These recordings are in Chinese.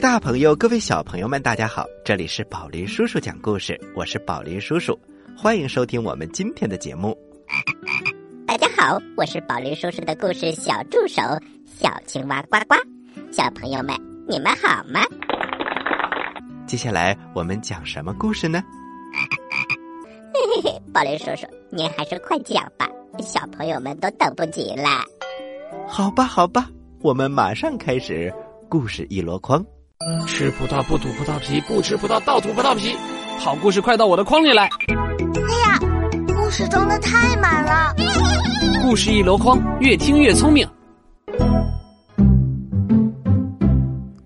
大朋友，各位小朋友们，大家好！这里是宝林叔叔讲故事，我是宝林叔叔，欢迎收听我们今天的节目。大家好，我是宝林叔叔的故事小助手小青蛙呱呱。小朋友们，你们好吗？接下来我们讲什么故事呢？嘿嘿嘿，宝林叔叔，您还是快讲吧，小朋友们都等不及了。好吧，好吧，我们马上开始故事一箩筐。吃葡萄不吐葡萄皮，不吃葡萄倒吐葡萄皮。好故事快到我的筐里来！哎呀，故事装的太满了。故事一箩筐，越听越聪明。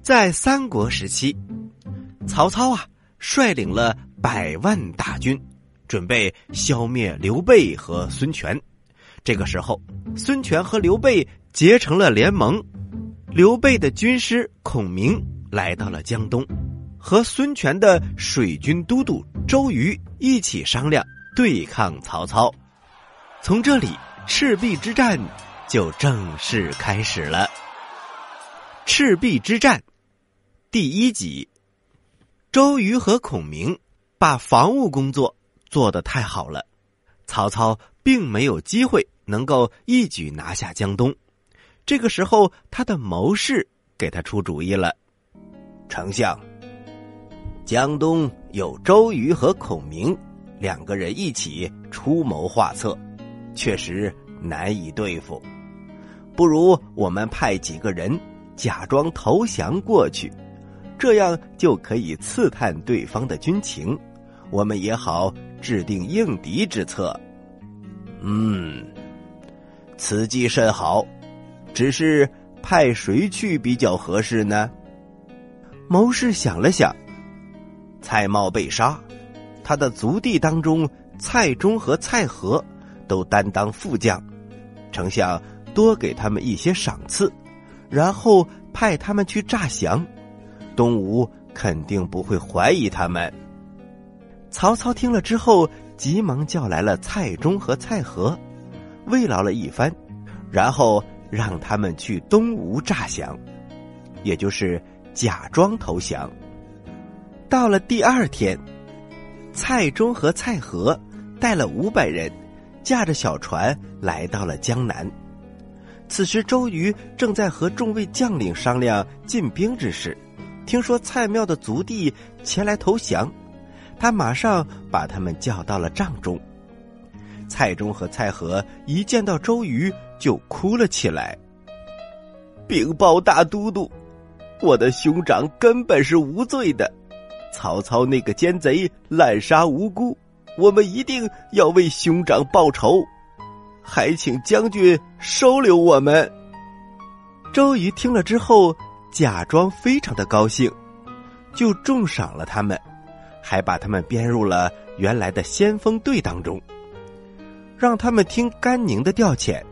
在三国时期，曹操啊率领了百万大军，准备消灭刘备和孙权。这个时候，孙权和刘备结成了联盟。刘备的军师孔明来到了江东，和孙权的水军都督周瑜一起商量对抗曹操。从这里，赤壁之战就正式开始了。赤壁之战第一集，周瑜和孔明把防务工作做得太好了，曹操并没有机会。能够一举拿下江东，这个时候他的谋士给他出主意了。丞相，江东有周瑜和孔明两个人一起出谋划策，确实难以对付。不如我们派几个人假装投降过去，这样就可以刺探对方的军情，我们也好制定应敌之策。嗯。此计甚好，只是派谁去比较合适呢？谋士想了想，蔡瑁被杀，他的族弟当中，蔡中和蔡和都担当副将，丞相多给他们一些赏赐，然后派他们去诈降，东吴肯定不会怀疑他们。曹操听了之后，急忙叫来了蔡中和蔡和。慰劳了一番，然后让他们去东吴诈降，也就是假装投降。到了第二天，蔡中和蔡和带了五百人，驾着小船来到了江南。此时，周瑜正在和众位将领商量进兵之事，听说蔡瑁的族弟前来投降，他马上把他们叫到了帐中。蔡中和蔡和一见到周瑜就哭了起来。禀报大都督，我的兄长根本是无罪的，曹操那个奸贼滥杀无辜，我们一定要为兄长报仇，还请将军收留我们。周瑜听了之后，假装非常的高兴，就重赏了他们，还把他们编入了原来的先锋队当中。让他们听甘宁的调遣，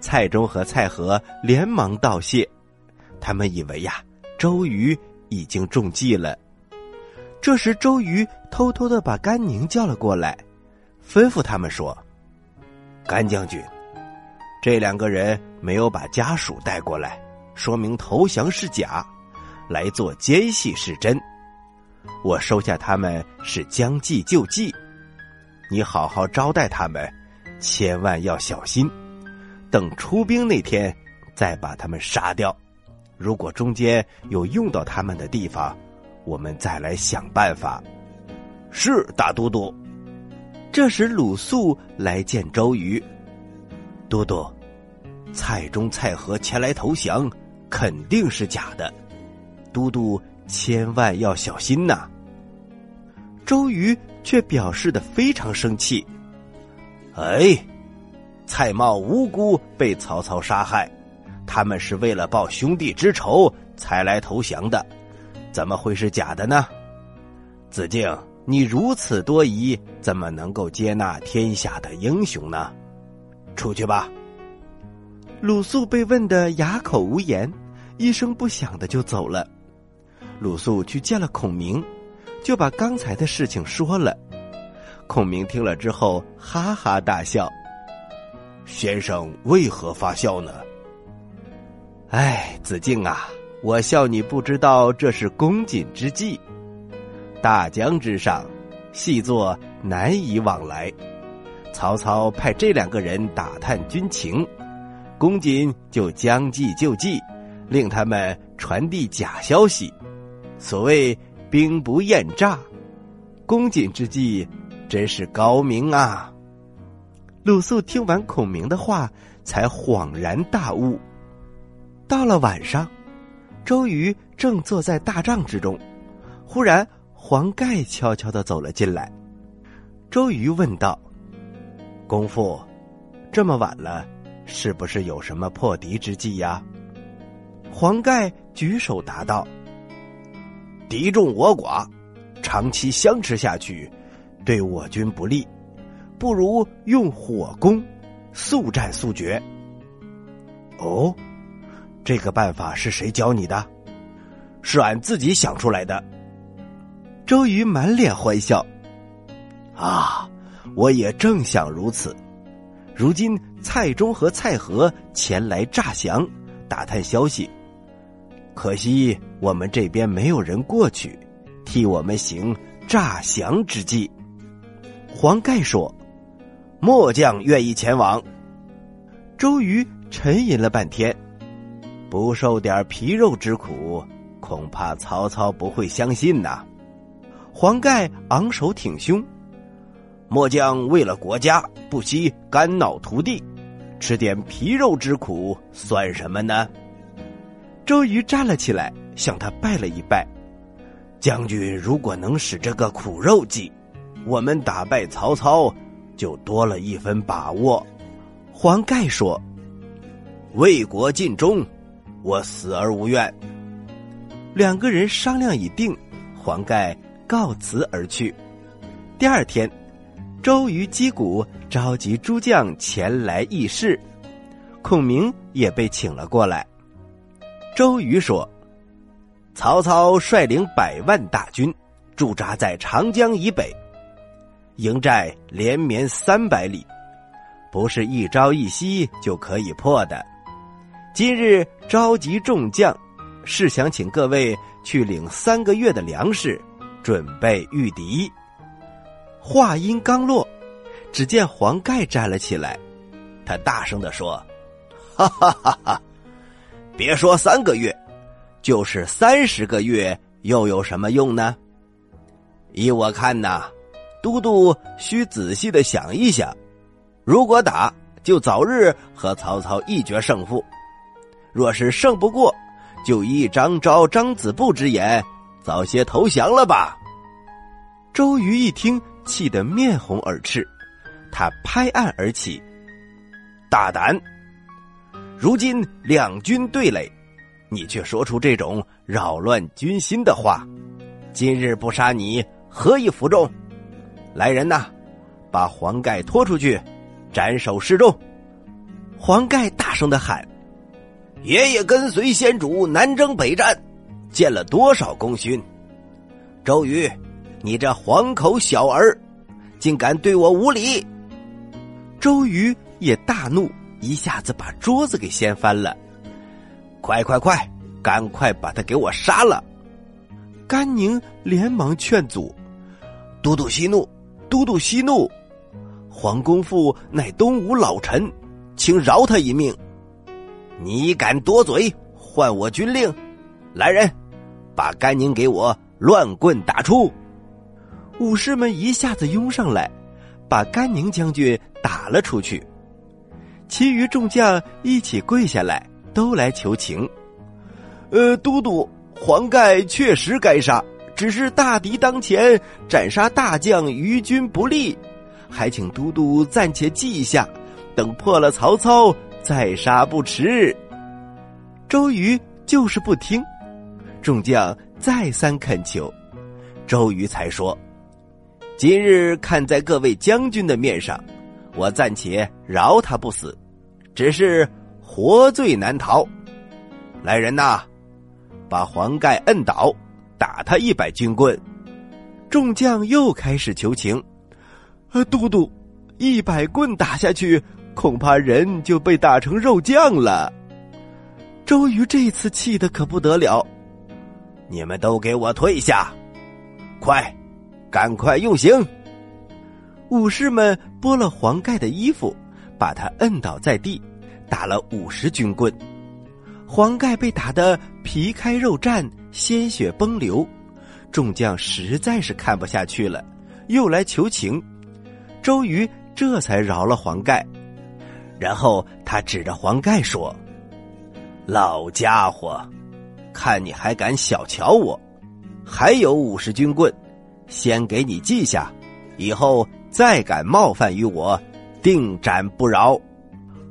蔡中和蔡和连忙道谢。他们以为呀，周瑜已经中计了。这时，周瑜偷偷的把甘宁叫了过来，吩咐他们说：“甘将军，这两个人没有把家属带过来，说明投降是假，来做奸细是真。我收下他们是将计就计。”你好好招待他们，千万要小心。等出兵那天，再把他们杀掉。如果中间有用到他们的地方，我们再来想办法。是大都督。这时鲁肃来见周瑜，都督，蔡中、蔡和前来投降，肯定是假的。都督千万要小心呐。周瑜却表示的非常生气。哎，蔡瑁无辜被曹操杀害，他们是为了报兄弟之仇才来投降的，怎么会是假的呢？子敬，你如此多疑，怎么能够接纳天下的英雄呢？出去吧。鲁肃被问得哑口无言，一声不响的就走了。鲁肃去见了孔明。就把刚才的事情说了，孔明听了之后哈哈大笑。先生为何发笑呢？哎，子敬啊，我笑你不知道这是公瑾之计。大江之上，细作难以往来。曹操派这两个人打探军情，公瑾就将计就计，令他们传递假消息。所谓兵不厌诈，公瑾之计真是高明啊！鲁肃听完孔明的话，才恍然大悟。到了晚上，周瑜正坐在大帐之中，忽然黄盖悄悄的走了进来。周瑜问道：“公父，这么晚了，是不是有什么破敌之计呀？”黄盖举手答道：“敌众我寡，长期相持下去，对我军不利。”不如用火攻，速战速决。哦，这个办法是谁教你的？是俺自己想出来的。周瑜满脸欢笑。啊，我也正想如此。如今蔡中和蔡和前来诈降，打探消息，可惜我们这边没有人过去，替我们行诈降之计。黄盖说。末将愿意前往。周瑜沉吟了半天，不受点皮肉之苦，恐怕曹操不会相信呐。黄盖昂首挺胸，末将为了国家不惜肝脑涂地，吃点皮肉之苦算什么呢？周瑜站了起来，向他拜了一拜。将军如果能使这个苦肉计，我们打败曹操。就多了一分把握。黄盖说：“为国尽忠，我死而无怨。”两个人商量已定，黄盖告辞而去。第二天，周瑜击鼓召集诸将前来议事，孔明也被请了过来。周瑜说：“曹操率领百万大军驻扎在长江以北。”营寨连绵三百里，不是一朝一夕就可以破的。今日召集众将，是想请各位去领三个月的粮食，准备御敌。话音刚落，只见黄盖站了起来，他大声的说：“哈哈哈哈！别说三个月，就是三十个月，又有什么用呢？依我看呐。”都督需仔细的想一想，如果打，就早日和曹操一决胜负；若是胜不过，就依张昭、张子布之言，早些投降了吧。周瑜一听，气得面红耳赤，他拍案而起：“大胆！如今两军对垒，你却说出这种扰乱军心的话，今日不杀你，何以服众？”来人呐，把黄盖拖出去，斩首示众。黄盖大声的喊：“爷爷跟随先主南征北战，建了多少功勋？周瑜，你这黄口小儿，竟敢对我无礼！”周瑜也大怒，一下子把桌子给掀翻了。快快快，赶快把他给我杀了！甘宁连忙劝阻：“都督息怒。”都督息怒，黄公父乃东吴老臣，请饶他一命。你敢多嘴，换我军令？来人，把甘宁给我乱棍打出！武士们一下子拥上来，把甘宁将军打了出去。其余众将一起跪下来，都来求情。呃，都督，黄盖确实该杀。只是大敌当前，斩杀大将于军不利，还请都督暂且记下，等破了曹操再杀不迟。周瑜就是不听，众将再三恳求，周瑜才说：“今日看在各位将军的面上，我暂且饶他不死，只是活罪难逃。来人呐，把黄盖摁倒。”打他一百军棍，众将又开始求情。呃，都督，一百棍打下去，恐怕人就被打成肉酱了。周瑜这次气得可不得了，你们都给我退下！快，赶快用刑！武士们剥了黄盖的衣服，把他摁倒在地，打了五十军棍。黄盖被打得皮开肉绽，鲜血崩流。众将实在是看不下去了，又来求情。周瑜这才饶了黄盖，然后他指着黄盖说：“老家伙，看你还敢小瞧我！还有五十军棍，先给你记下，以后再敢冒犯于我，定斩不饶。”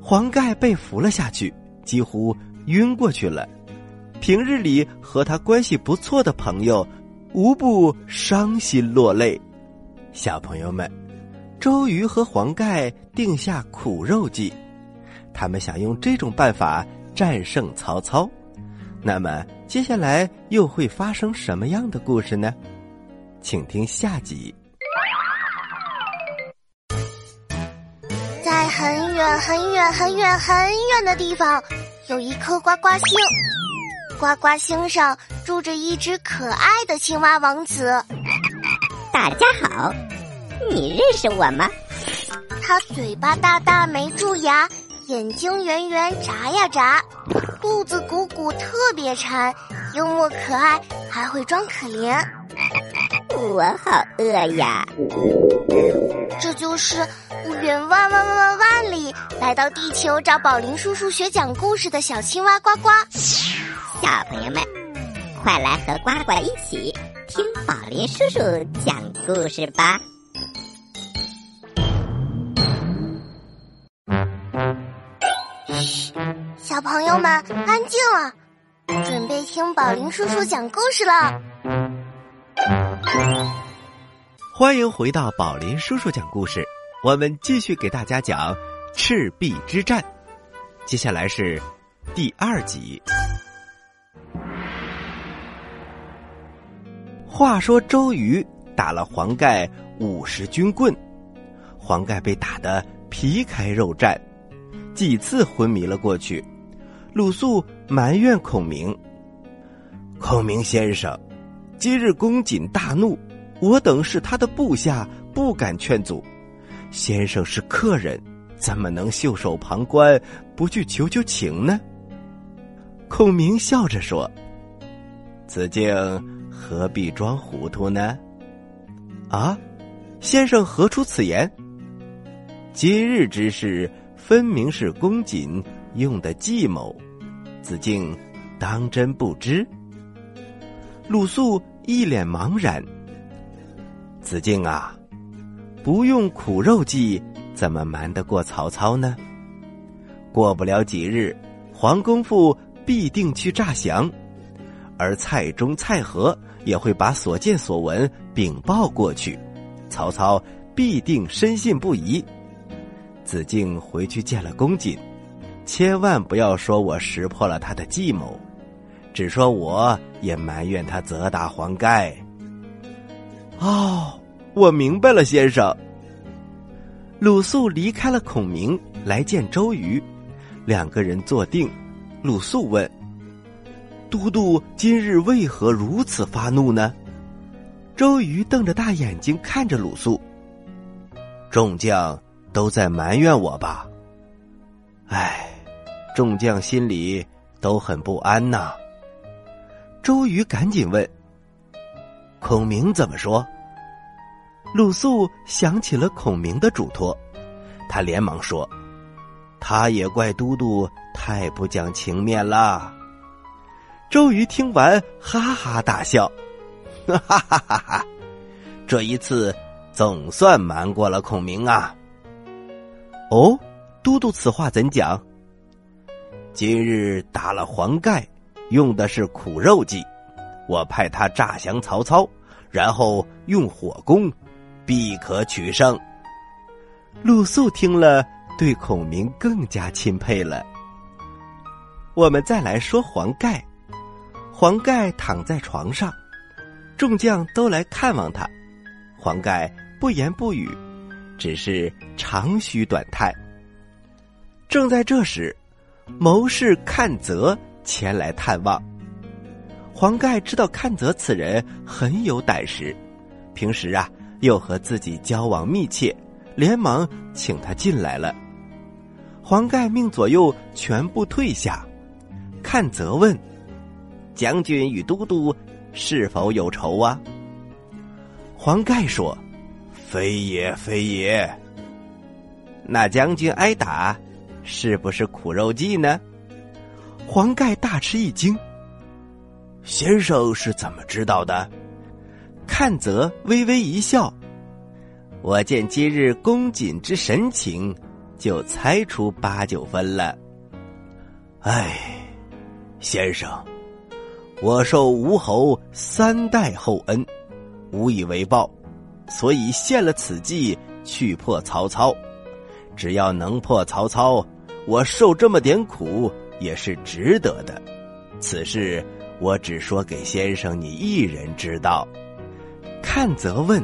黄盖被扶了下去，几乎晕过去了。平日里和他关系不错的朋友。无不伤心落泪。小朋友们，周瑜和黄盖定下苦肉计，他们想用这种办法战胜曹操。那么，接下来又会发生什么样的故事呢？请听下集。在很远很远很远很远的地方，有一颗呱呱星。呱呱星上住着一只可爱的青蛙王子。大家好，你认识我吗？他嘴巴大大没蛀牙，眼睛圆圆眨呀眨，肚子鼓鼓特别馋，幽默可爱，还会装可怜。我好饿呀！这就是远万万万万万里来到地球找宝林叔叔学讲故事的小青蛙呱呱。小朋友们，快来和呱呱一起听宝林叔叔讲故事吧！朋友们安静了，准备听宝林叔叔讲故事了。欢迎回到宝林叔叔讲故事，我们继续给大家讲赤壁之战，接下来是第二集。话说周瑜打了黄盖五十军棍，黄盖被打得皮开肉绽，几次昏迷了过去。鲁肃埋怨孔明：“孔明先生，今日公瑾大怒，我等是他的部下，不敢劝阻。先生是客人，怎么能袖手旁观，不去求求情呢？”孔明笑着说：“子敬。”何必装糊涂呢？啊，先生何出此言？今日之事分明是公瑾用的计谋，子敬当真不知？鲁肃一脸茫然。子敬啊，不用苦肉计，怎么瞒得过曹操呢？过不了几日，黄公父必定去诈降。而蔡中、蔡和也会把所见所闻禀报过去，曹操必定深信不疑。子敬回去见了公瑾，千万不要说我识破了他的计谋，只说我也埋怨他责打黄盖。哦，我明白了，先生。鲁肃离开了孔明，来见周瑜，两个人坐定，鲁肃问。都督今日为何如此发怒呢？周瑜瞪着大眼睛看着鲁肃。众将都在埋怨我吧？唉，众将心里都很不安呐。周瑜赶紧问：“孔明怎么说？”鲁肃想起了孔明的嘱托，他连忙说：“他也怪都督太不讲情面了。”周瑜听完，哈哈大笑，哈哈哈哈！这一次总算瞒过了孔明啊。哦，都督此话怎讲？今日打了黄盖，用的是苦肉计，我派他诈降曹操，然后用火攻，必可取胜。鲁肃听了，对孔明更加钦佩了。我们再来说黄盖。黄盖躺在床上，众将都来看望他。黄盖不言不语，只是长吁短叹。正在这时，谋士看泽前来探望。黄盖知道阚泽此人很有胆识，平时啊又和自己交往密切，连忙请他进来了。黄盖命左右全部退下，阚泽问：“将军与都督是否有仇啊？”黄盖说：“非也，非也。”那将军挨打，是不是苦肉计呢？黄盖大吃一惊。先生是怎么知道的？看泽微微一笑。我见今日公瑾之神情，就猜出八九分了。唉，先生，我受吴侯三代厚恩，无以为报，所以献了此计去破曹操。只要能破曹操，我受这么点苦也是值得的。此事。我只说给先生你一人知道。阚泽问：“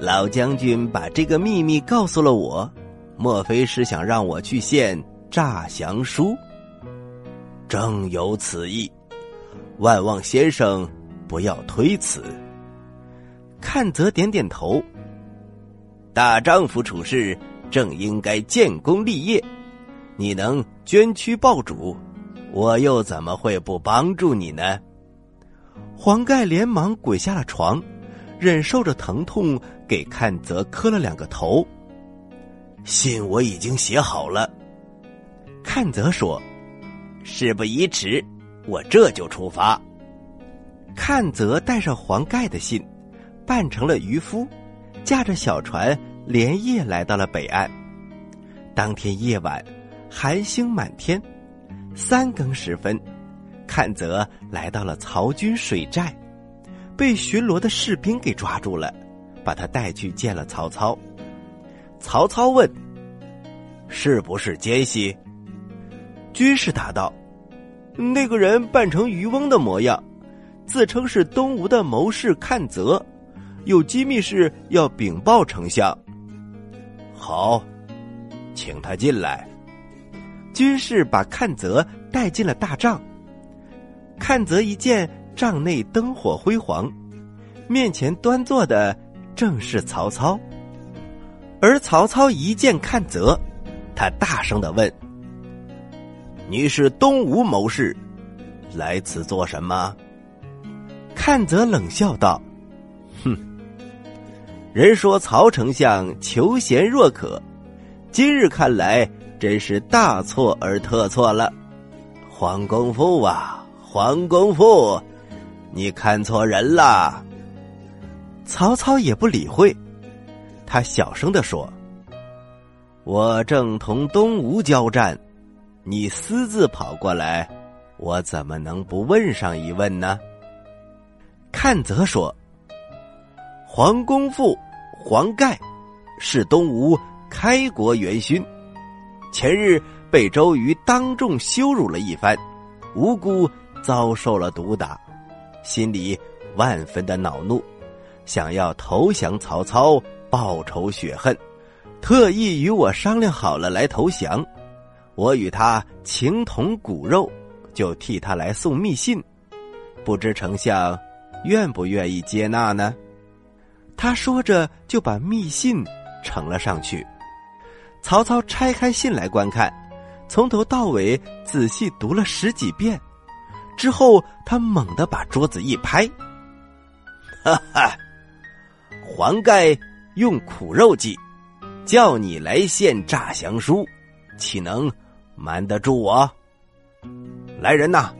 老将军把这个秘密告诉了我，莫非是想让我去献诈降书？”正有此意，万望先生不要推辞。阚泽点点头。大丈夫处事正应该建功立业，你能捐躯报主。我又怎么会不帮助你呢？黄盖连忙滚下了床，忍受着疼痛，给阚泽磕了两个头。信我已经写好了。阚泽说：“事不宜迟，我这就出发。”阚泽带上黄盖的信，扮成了渔夫，驾着小船连夜来到了北岸。当天夜晚，寒星满天。三更时分，阚泽来到了曹军水寨，被巡逻的士兵给抓住了，把他带去见了曹操。曹操问：“是不是奸细？”军士答道：“那个人扮成渔翁的模样，自称是东吴的谋士阚泽，有机密事要禀报丞相。”好，请他进来。军士把阚泽带进了大帐。阚泽一见帐内灯火辉煌，面前端坐的正是曹操。而曹操一见阚泽，他大声的问：“你是东吴谋士，来此做什么？”阚泽冷笑道：“哼，人说曹丞相求贤若渴，今日看来。”真是大错而特错了，黄公父啊，黄公父，你看错人了。曹操也不理会，他小声的说：“我正同东吴交战，你私自跑过来，我怎么能不问上一问呢？”阚泽说：“黄公父黄盖是东吴开国元勋。”前日被周瑜当众羞辱了一番，无辜遭受了毒打，心里万分的恼怒，想要投降曹操报仇雪恨，特意与我商量好了来投降。我与他情同骨肉，就替他来送密信，不知丞相愿不愿意接纳呢？他说着就把密信呈了上去。曹操拆开信来观看，从头到尾仔细读了十几遍，之后他猛地把桌子一拍：“哈哈，黄盖用苦肉计，叫你来献诈降书，岂能瞒得住我？来人呐，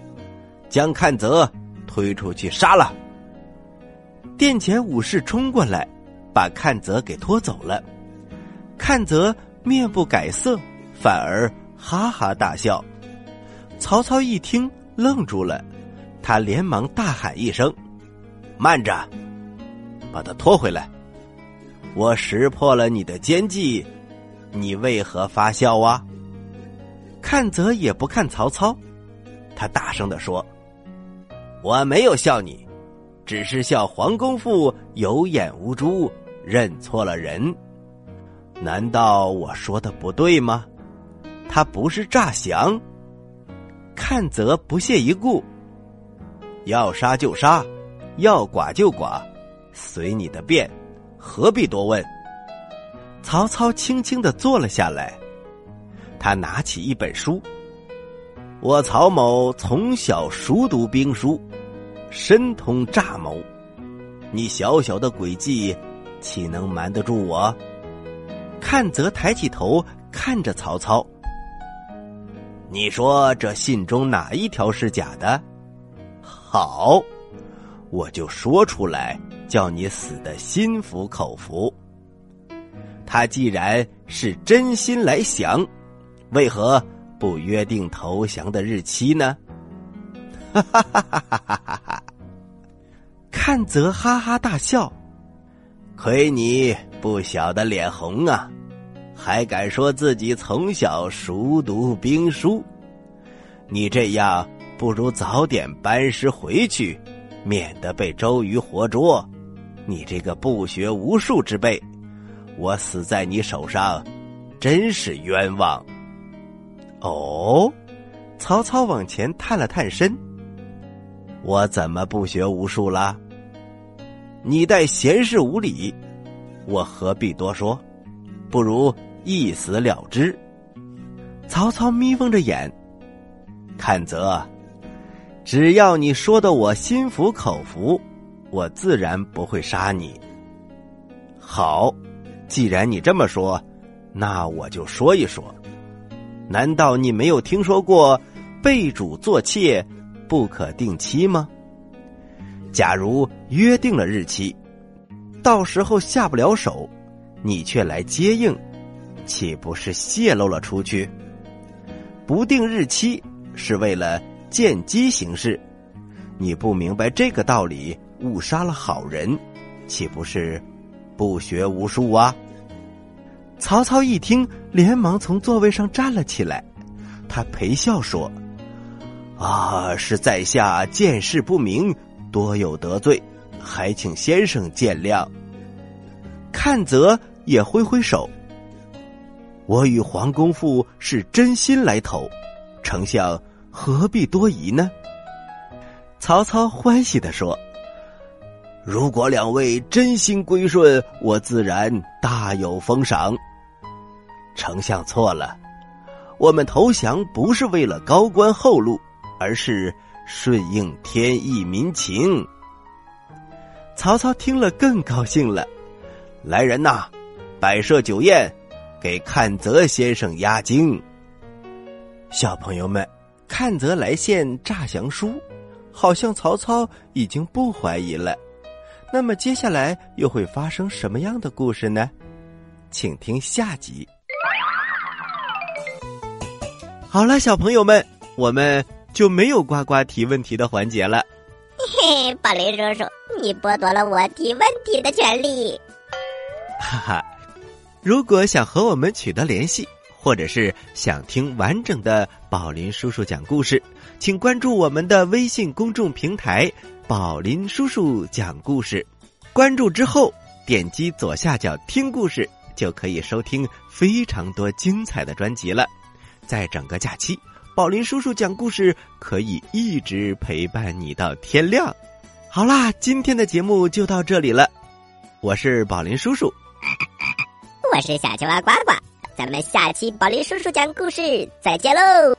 将阚泽推出去杀了！”殿前武士冲过来，把阚泽给拖走了。阚泽。面不改色，反而哈哈大笑。曹操一听，愣住了，他连忙大喊一声：“慢着，把他拖回来！我识破了你的奸计，你为何发笑啊？”看泽也不看曹操，他大声的说：“我没有笑你，只是笑黄公父有眼无珠，认错了人。”难道我说的不对吗？他不是诈降。看则不屑一顾。要杀就杀，要剐就剐，随你的便，何必多问？曹操轻轻的坐了下来，他拿起一本书。我曹某从小熟读兵书，深通诈谋，你小小的诡计，岂能瞒得住我？看则抬起头看着曹操，你说这信中哪一条是假的？好，我就说出来，叫你死的心服口服。他既然是真心来降，为何不约定投降的日期呢？哈哈哈哈哈哈！哈看则哈哈大笑，亏你不晓得脸红啊，还敢说自己从小熟读兵书？你这样不如早点班师回去，免得被周瑜活捉。你这个不学无术之辈！我死在你手上，真是冤枉。哦，曹操往前探了探身。我怎么不学无术了？你待闲事无礼，我何必多说？不如一死了之。曹操眯缝着眼，看则，只要你说的我心服口服，我自然不会杀你。好。既然你这么说，那我就说一说。难道你没有听说过“被主做妾，不可定期”吗？假如约定了日期，到时候下不了手，你却来接应，岂不是泄露了出去？不定日期是为了见机行事，你不明白这个道理，误杀了好人，岂不是？不学无术啊！曹操一听，连忙从座位上站了起来。他陪笑说：“啊，是在下见事不明，多有得罪，还请先生见谅。”看泽也挥挥手：“我与黄公父是真心来投，丞相何必多疑呢？”曹操欢喜的说。如果两位真心归顺，我自然大有封赏。丞相错了，我们投降不是为了高官厚禄，而是顺应天意民情。曹操听了更高兴了，来人呐，摆设酒宴，给看泽先生压惊。小朋友们，看泽来献诈降书，好像曹操已经不怀疑了。那么接下来又会发生什么样的故事呢？请听下集。好了，小朋友们，我们就没有呱呱提问题的环节了。嘿嘿，宝雷叔叔，你剥夺了我提问题的权利。哈哈，如果想和我们取得联系，或者是想听完整的宝林叔叔讲故事，请关注我们的微信公众平台。宝林叔叔讲故事，关注之后点击左下角听故事，就可以收听非常多精彩的专辑了。在整个假期，宝林叔叔讲故事可以一直陪伴你到天亮。好啦，今天的节目就到这里了，我是宝林叔叔，我是小青蛙呱呱，咱们下期宝林叔叔讲故事再见喽。